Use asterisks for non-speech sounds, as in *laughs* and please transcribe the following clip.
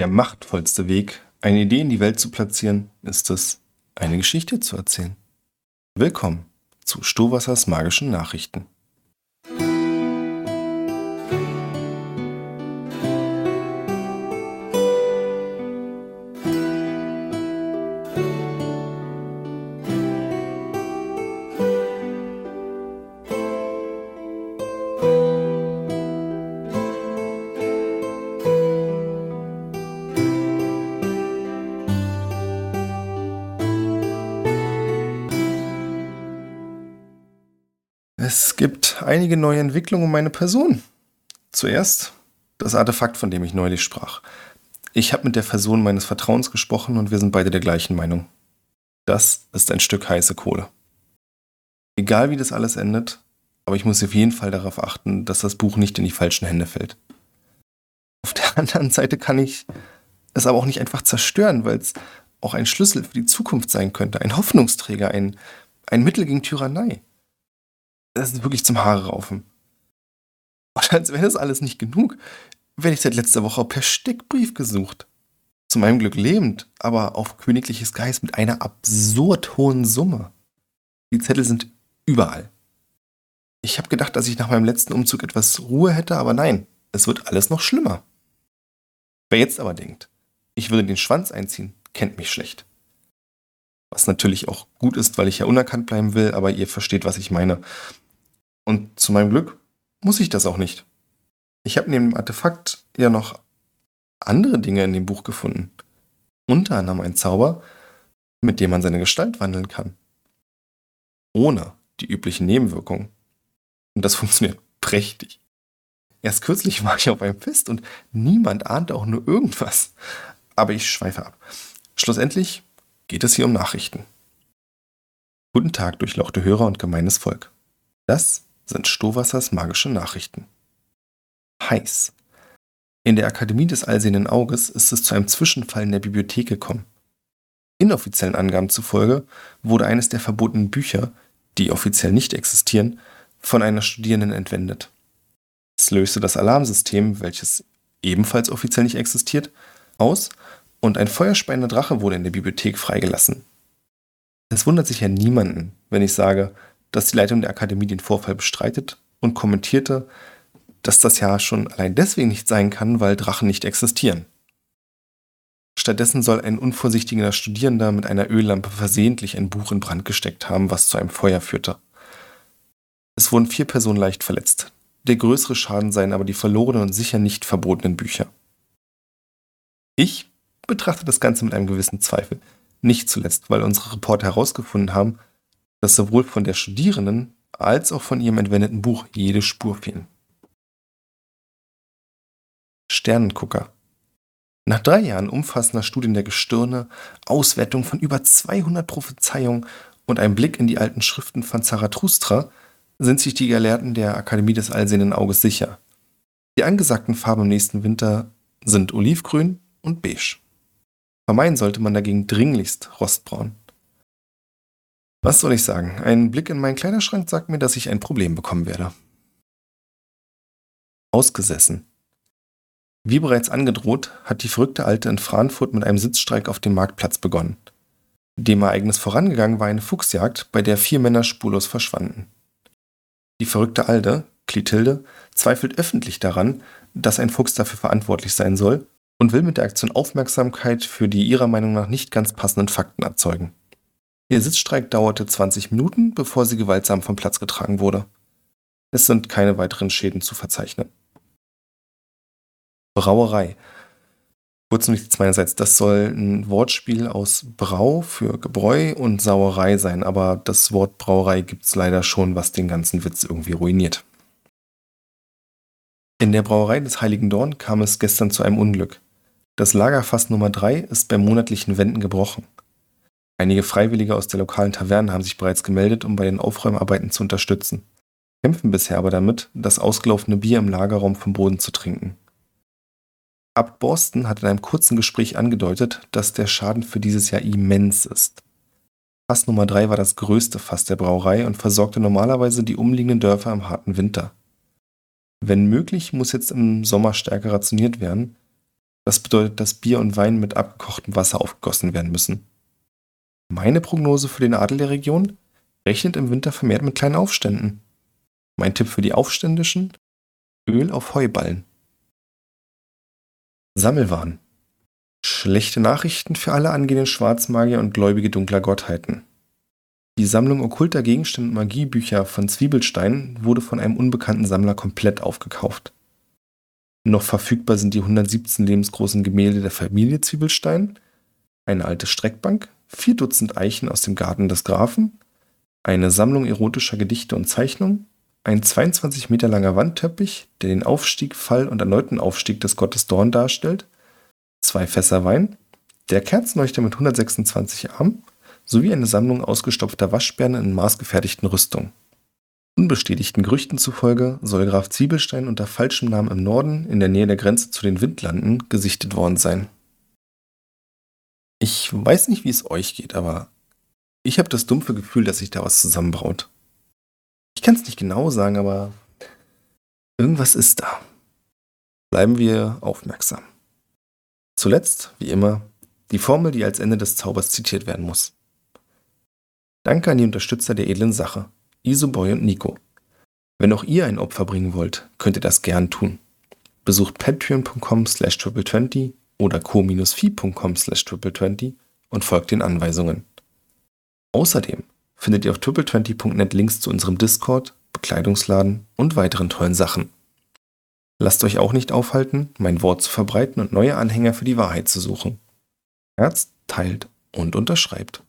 Der machtvollste Weg, eine Idee in die Welt zu platzieren, ist es, eine Geschichte zu erzählen. Willkommen zu Stohwassers magischen Nachrichten. Es gibt einige neue Entwicklungen um meine Person. Zuerst das Artefakt, von dem ich neulich sprach. Ich habe mit der Person meines Vertrauens gesprochen und wir sind beide der gleichen Meinung. Das ist ein Stück heiße Kohle. Egal wie das alles endet, aber ich muss auf jeden Fall darauf achten, dass das Buch nicht in die falschen Hände fällt. Auf der *laughs* anderen Seite kann ich es aber auch nicht einfach zerstören, weil es auch ein Schlüssel für die Zukunft sein könnte, ein Hoffnungsträger, ein, ein Mittel gegen Tyrannei das ist wirklich zum Haare raufen. Und als wäre das alles nicht genug, werde ich seit letzter Woche per Steckbrief gesucht. Zu meinem Glück lebend, aber auf königliches Geist mit einer absurd hohen Summe. Die Zettel sind überall. Ich habe gedacht, dass ich nach meinem letzten Umzug etwas Ruhe hätte, aber nein, es wird alles noch schlimmer. Wer jetzt aber denkt, ich würde den Schwanz einziehen, kennt mich schlecht. Was natürlich auch gut ist, weil ich ja unerkannt bleiben will, aber ihr versteht, was ich meine. Und zu meinem Glück muss ich das auch nicht. Ich habe neben dem Artefakt ja noch andere Dinge in dem Buch gefunden. Unter anderem ein Zauber, mit dem man seine Gestalt wandeln kann. Ohne die üblichen Nebenwirkungen. Und das *laughs* funktioniert prächtig. Erst kürzlich war ich auf einem Fest und niemand ahnte auch nur irgendwas. Aber ich schweife ab. Schlussendlich geht es hier um Nachrichten. Guten Tag, durchlauchte Hörer und gemeines Volk. Das sind Stohwassers magische Nachrichten. Heiß. In der Akademie des Allsehenden Auges ist es zu einem Zwischenfall in der Bibliothek gekommen. Inoffiziellen Angaben zufolge wurde eines der verbotenen Bücher, die offiziell nicht existieren, von einer Studierenden entwendet. Es löste das Alarmsystem, welches ebenfalls offiziell nicht existiert, aus und ein feuerspeiender Drache wurde in der Bibliothek freigelassen. Es wundert sich ja niemanden, wenn ich sage, dass die Leitung der Akademie den Vorfall bestreitet und kommentierte, dass das ja schon allein deswegen nicht sein kann, weil Drachen nicht existieren. Stattdessen soll ein unvorsichtiger Studierender mit einer Öllampe versehentlich ein Buch in Brand gesteckt haben, was zu einem Feuer führte. Es wurden vier Personen leicht verletzt. Der größere Schaden seien aber die verlorenen und sicher nicht verbotenen Bücher. Ich betrachte das Ganze mit einem gewissen Zweifel. Nicht zuletzt, weil unsere Reporter herausgefunden haben, dass sowohl von der Studierenden als auch von ihrem entwendeten Buch jede Spur fehlen. Sternengucker. Nach drei Jahren umfassender Studien der Gestirne, Auswertung von über 200 Prophezeiungen und einem Blick in die alten Schriften von Zarathustra sind sich die Gelehrten der Akademie des Allsehenden Auges sicher. Die angesagten Farben im nächsten Winter sind olivgrün und beige. Vermeiden sollte man dagegen dringlichst rostbraun. Was soll ich sagen? Ein Blick in meinen Kleiderschrank sagt mir, dass ich ein Problem bekommen werde. Ausgesessen. Wie bereits angedroht, hat die verrückte Alte in Frankfurt mit einem Sitzstreik auf dem Marktplatz begonnen. Dem Ereignis vorangegangen war eine Fuchsjagd, bei der vier Männer spurlos verschwanden. Die verrückte Alte, Clotilde, zweifelt öffentlich daran, dass ein Fuchs dafür verantwortlich sein soll und will mit der Aktion Aufmerksamkeit für die ihrer Meinung nach nicht ganz passenden Fakten erzeugen. Ihr Sitzstreik dauerte 20 Minuten, bevor sie gewaltsam vom Platz getragen wurde. Es sind keine weiteren Schäden zu verzeichnen. Brauerei. Kurz nichts meinerseits. Das soll ein Wortspiel aus Brau für Gebräu und Sauerei sein, aber das Wort Brauerei gibt es leider schon, was den ganzen Witz irgendwie ruiniert. In der Brauerei des Heiligen Dorn kam es gestern zu einem Unglück. Das Lagerfass Nummer 3 ist bei monatlichen Wänden gebrochen. Einige Freiwillige aus der lokalen Taverne haben sich bereits gemeldet, um bei den Aufräumarbeiten zu unterstützen, kämpfen bisher aber damit, das ausgelaufene Bier im Lagerraum vom Boden zu trinken. Abt Borsten hat in einem kurzen Gespräch angedeutet, dass der Schaden für dieses Jahr immens ist. Fass Nummer 3 war das größte Fass der Brauerei und versorgte normalerweise die umliegenden Dörfer im harten Winter. Wenn möglich, muss jetzt im Sommer stärker rationiert werden, Das bedeutet, dass Bier und Wein mit abgekochtem Wasser aufgegossen werden müssen. Meine Prognose für den Adel der Region rechnet im Winter vermehrt mit kleinen Aufständen. Mein Tipp für die Aufständischen? Öl auf Heuballen. Sammelwahn. Schlechte Nachrichten für alle angehenden Schwarzmagier und Gläubige dunkler Gottheiten. Die Sammlung okkulter Gegenstände und Magiebücher von Zwiebelstein wurde von einem unbekannten Sammler komplett aufgekauft. Noch verfügbar sind die 117 lebensgroßen Gemälde der Familie Zwiebelstein, eine alte Streckbank, vier Dutzend Eichen aus dem Garten des Grafen, eine Sammlung erotischer Gedichte und Zeichnungen, ein 22 Meter langer Wandteppich, der den Aufstieg, Fall und erneuten Aufstieg des Gottes Dorn darstellt, zwei Fässer Wein, der Kerzenleuchter mit 126 Armen sowie eine Sammlung ausgestopfter Waschbären in maßgefertigten Rüstungen. Unbestätigten Gerüchten zufolge soll Graf Zwiebelstein unter falschem Namen im Norden, in der Nähe der Grenze zu den Windlanden, gesichtet worden sein. Ich weiß nicht, wie es euch geht, aber ich habe das dumpfe Gefühl, dass sich da was zusammenbraut. Ich kann es nicht genau sagen, aber irgendwas ist da. Bleiben wir aufmerksam. Zuletzt, wie immer, die Formel, die als Ende des Zaubers zitiert werden muss. Danke an die Unterstützer der edlen Sache, Isoboy und Nico. Wenn auch ihr ein Opfer bringen wollt, könnt ihr das gern tun. Besucht patreon.com slash triple20 oder co-fi.com slash triple20 und folgt den Anweisungen. Außerdem findet ihr auf triple20.net Links zu unserem Discord, Bekleidungsladen und weiteren tollen Sachen. Lasst euch auch nicht aufhalten, mein Wort zu verbreiten und neue Anhänger für die Wahrheit zu suchen. Herz, teilt und unterschreibt.